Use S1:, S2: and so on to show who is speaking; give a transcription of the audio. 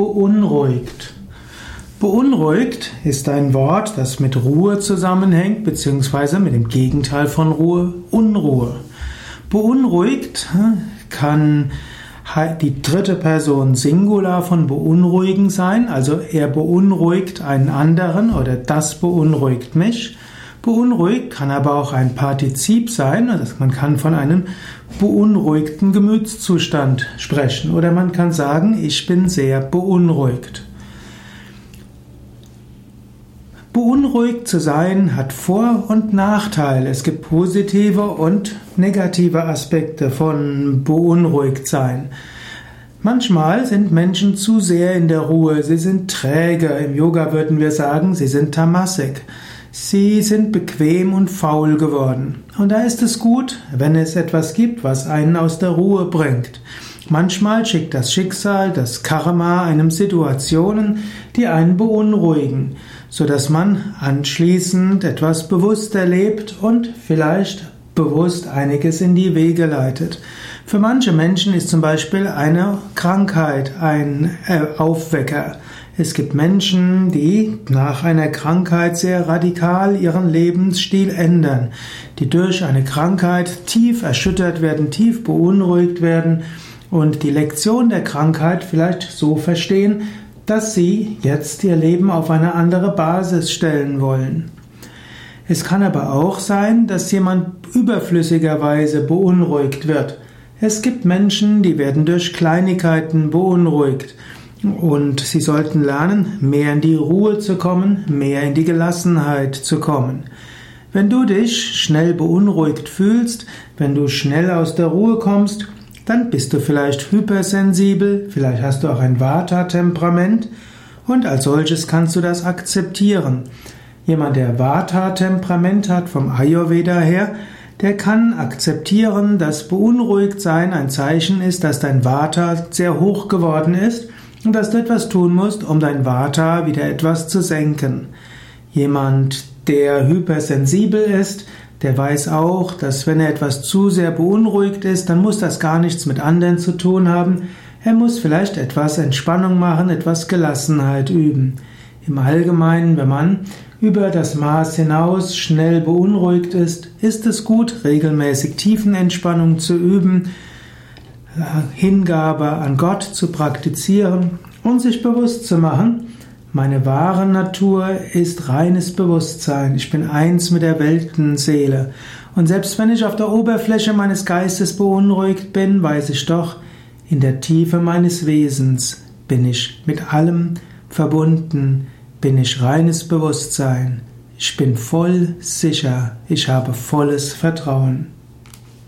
S1: Beunruhigt. Beunruhigt ist ein Wort, das mit Ruhe zusammenhängt, beziehungsweise mit dem Gegenteil von Ruhe, Unruhe. Beunruhigt kann die dritte Person Singular von beunruhigen sein, also er beunruhigt einen anderen oder das beunruhigt mich. Beunruhigt kann aber auch ein Partizip sein, also man kann von einem beunruhigten Gemütszustand sprechen oder man kann sagen, ich bin sehr beunruhigt. Beunruhigt zu sein hat Vor- und Nachteile. Es gibt positive und negative Aspekte von beunruhigt sein. Manchmal sind Menschen zu sehr in der Ruhe, sie sind träge, im Yoga würden wir sagen, sie sind tamasik. Sie sind bequem und faul geworden. Und da ist es gut, wenn es etwas gibt, was einen aus der Ruhe bringt. Manchmal schickt das Schicksal, das Karma einem Situationen, die einen beunruhigen, so dass man anschließend etwas bewusst erlebt und vielleicht bewusst einiges in die Wege leitet. Für manche Menschen ist zum Beispiel eine Krankheit ein Aufwecker. Es gibt Menschen, die nach einer Krankheit sehr radikal ihren Lebensstil ändern, die durch eine Krankheit tief erschüttert werden, tief beunruhigt werden und die Lektion der Krankheit vielleicht so verstehen, dass sie jetzt ihr Leben auf eine andere Basis stellen wollen. Es kann aber auch sein, dass jemand überflüssigerweise beunruhigt wird. Es gibt Menschen, die werden durch Kleinigkeiten beunruhigt. Und sie sollten lernen, mehr in die Ruhe zu kommen, mehr in die Gelassenheit zu kommen. Wenn du dich schnell beunruhigt fühlst, wenn du schnell aus der Ruhe kommst, dann bist du vielleicht hypersensibel, vielleicht hast du auch ein Vata-Temperament und als solches kannst du das akzeptieren. Jemand, der Vata-Temperament hat vom Ayurveda her, der kann akzeptieren, dass beunruhigt sein ein Zeichen ist, dass dein Vata sehr hoch geworden ist und dass du etwas tun musst, um dein Vata wieder etwas zu senken. Jemand, der hypersensibel ist, der weiß auch, dass wenn er etwas zu sehr beunruhigt ist, dann muss das gar nichts mit anderen zu tun haben. Er muss vielleicht etwas Entspannung machen, etwas Gelassenheit üben. Im Allgemeinen, wenn man über das Maß hinaus schnell beunruhigt ist, ist es gut, regelmäßig Tiefenentspannung zu üben, Hingabe an Gott zu praktizieren und sich bewusst zu machen, meine wahre Natur ist reines Bewusstsein. Ich bin eins mit der Weltenseele. Und selbst wenn ich auf der Oberfläche meines Geistes beunruhigt bin, weiß ich doch, in der Tiefe meines Wesens bin ich mit allem verbunden, bin ich reines Bewusstsein. Ich bin voll sicher, ich habe volles Vertrauen.